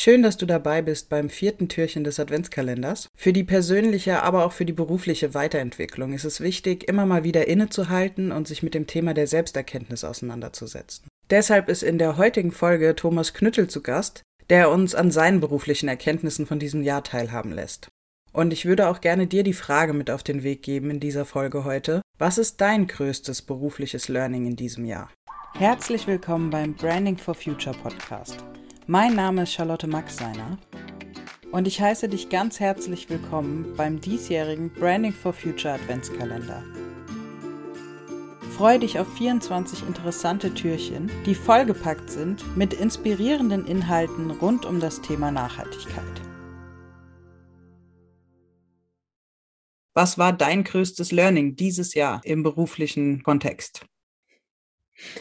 Schön, dass du dabei bist beim vierten Türchen des Adventskalenders. Für die persönliche, aber auch für die berufliche Weiterentwicklung ist es wichtig, immer mal wieder innezuhalten und sich mit dem Thema der Selbsterkenntnis auseinanderzusetzen. Deshalb ist in der heutigen Folge Thomas Knüttel zu Gast, der uns an seinen beruflichen Erkenntnissen von diesem Jahr teilhaben lässt. Und ich würde auch gerne dir die Frage mit auf den Weg geben in dieser Folge heute. Was ist dein größtes berufliches Learning in diesem Jahr? Herzlich willkommen beim Branding for Future Podcast. Mein Name ist Charlotte Maxseiner und ich heiße dich ganz herzlich willkommen beim diesjährigen Branding for Future Adventskalender. Freue dich auf 24 interessante Türchen, die vollgepackt sind mit inspirierenden Inhalten rund um das Thema Nachhaltigkeit. Was war dein größtes Learning dieses Jahr im beruflichen Kontext?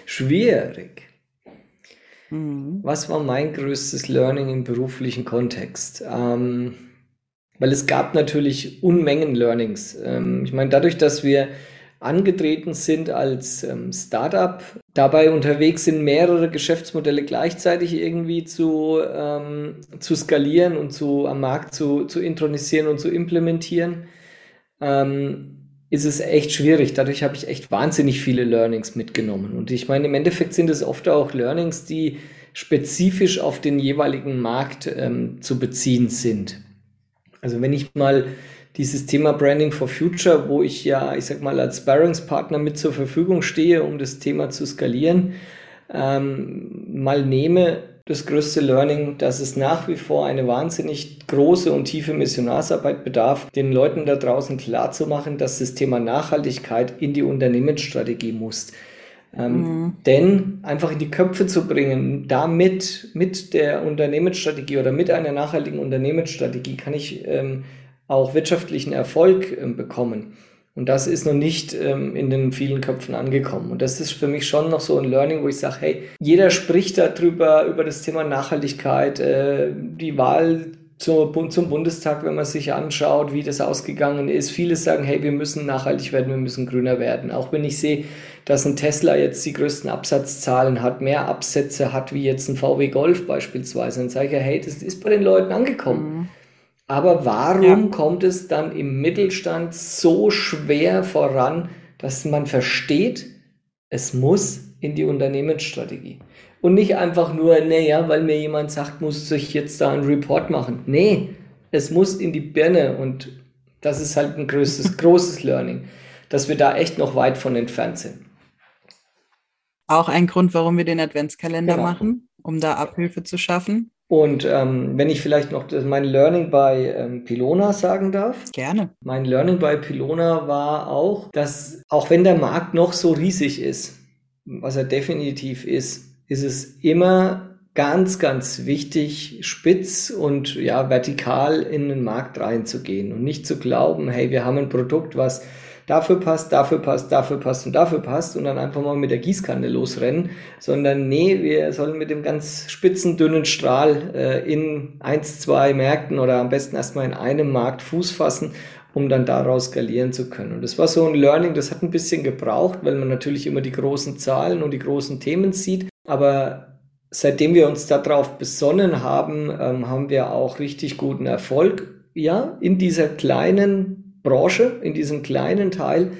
Schwierig. Mhm. Was war mein größtes Learning im beruflichen Kontext? Ähm, weil es gab natürlich Unmengen Learnings. Ähm, ich meine, dadurch, dass wir angetreten sind als ähm, Startup, dabei unterwegs sind, mehrere Geschäftsmodelle gleichzeitig irgendwie zu, ähm, zu skalieren und zu, am Markt zu, zu intronisieren und zu implementieren, ähm, ist es echt schwierig. Dadurch habe ich echt wahnsinnig viele Learnings mitgenommen. Und ich meine, im Endeffekt sind es oft auch Learnings, die spezifisch auf den jeweiligen Markt ähm, zu beziehen sind. Also wenn ich mal dieses Thema Branding for Future, wo ich ja, ich sag mal, als Sparringspartner mit zur Verfügung stehe, um das Thema zu skalieren, ähm, mal nehme, das größte Learning, dass es nach wie vor eine wahnsinnig große und tiefe Missionarsarbeit bedarf, den Leuten da draußen klarzumachen, dass das Thema Nachhaltigkeit in die Unternehmensstrategie muss. Ähm, mhm. Denn einfach in die Köpfe zu bringen, damit mit der Unternehmensstrategie oder mit einer nachhaltigen Unternehmensstrategie kann ich ähm, auch wirtschaftlichen Erfolg ähm, bekommen. Und das ist noch nicht ähm, in den vielen Köpfen angekommen. Und das ist für mich schon noch so ein Learning, wo ich sage, hey, jeder spricht darüber, über das Thema Nachhaltigkeit, äh, die Wahl zur, zum Bundestag, wenn man sich anschaut, wie das ausgegangen ist. Viele sagen, hey, wir müssen nachhaltig werden, wir müssen grüner werden. Auch wenn ich sehe, dass ein Tesla jetzt die größten Absatzzahlen hat, mehr Absätze hat wie jetzt ein VW Golf beispielsweise, dann sage ich ja, hey, das ist bei den Leuten angekommen. Mhm. Aber warum ja. kommt es dann im Mittelstand so schwer voran, dass man versteht, es muss in die Unternehmensstrategie? Und nicht einfach nur, naja, weil mir jemand sagt, muss ich jetzt da einen Report machen. Nee, es muss in die Birne und das ist halt ein größtes, großes Learning, dass wir da echt noch weit von entfernt sind. Auch ein Grund, warum wir den Adventskalender genau. machen, um da Abhilfe zu schaffen. Und ähm, wenn ich vielleicht noch mein Learning bei ähm, Pilona sagen darf. Gerne. Mein Learning bei Pilona war auch, dass auch wenn der Markt noch so riesig ist, was er definitiv ist, ist es immer ganz, ganz wichtig, spitz und ja, vertikal in den Markt reinzugehen und nicht zu glauben, hey, wir haben ein Produkt, was dafür passt, dafür passt, dafür passt und dafür passt und dann einfach mal mit der Gießkanne losrennen, sondern nee, wir sollen mit dem ganz spitzen, dünnen Strahl äh, in eins, zwei Märkten oder am besten erstmal in einem Markt Fuß fassen um dann daraus skalieren zu können. Und das war so ein Learning, das hat ein bisschen gebraucht, weil man natürlich immer die großen Zahlen und die großen Themen sieht. Aber seitdem wir uns darauf besonnen haben, ähm, haben wir auch richtig guten Erfolg, ja, in dieser kleinen Branche, in diesem kleinen Teil.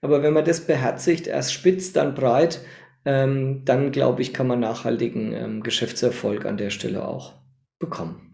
Aber wenn man das beherzigt, erst spitz, dann breit, ähm, dann glaube ich, kann man nachhaltigen ähm, Geschäftserfolg an der Stelle auch bekommen.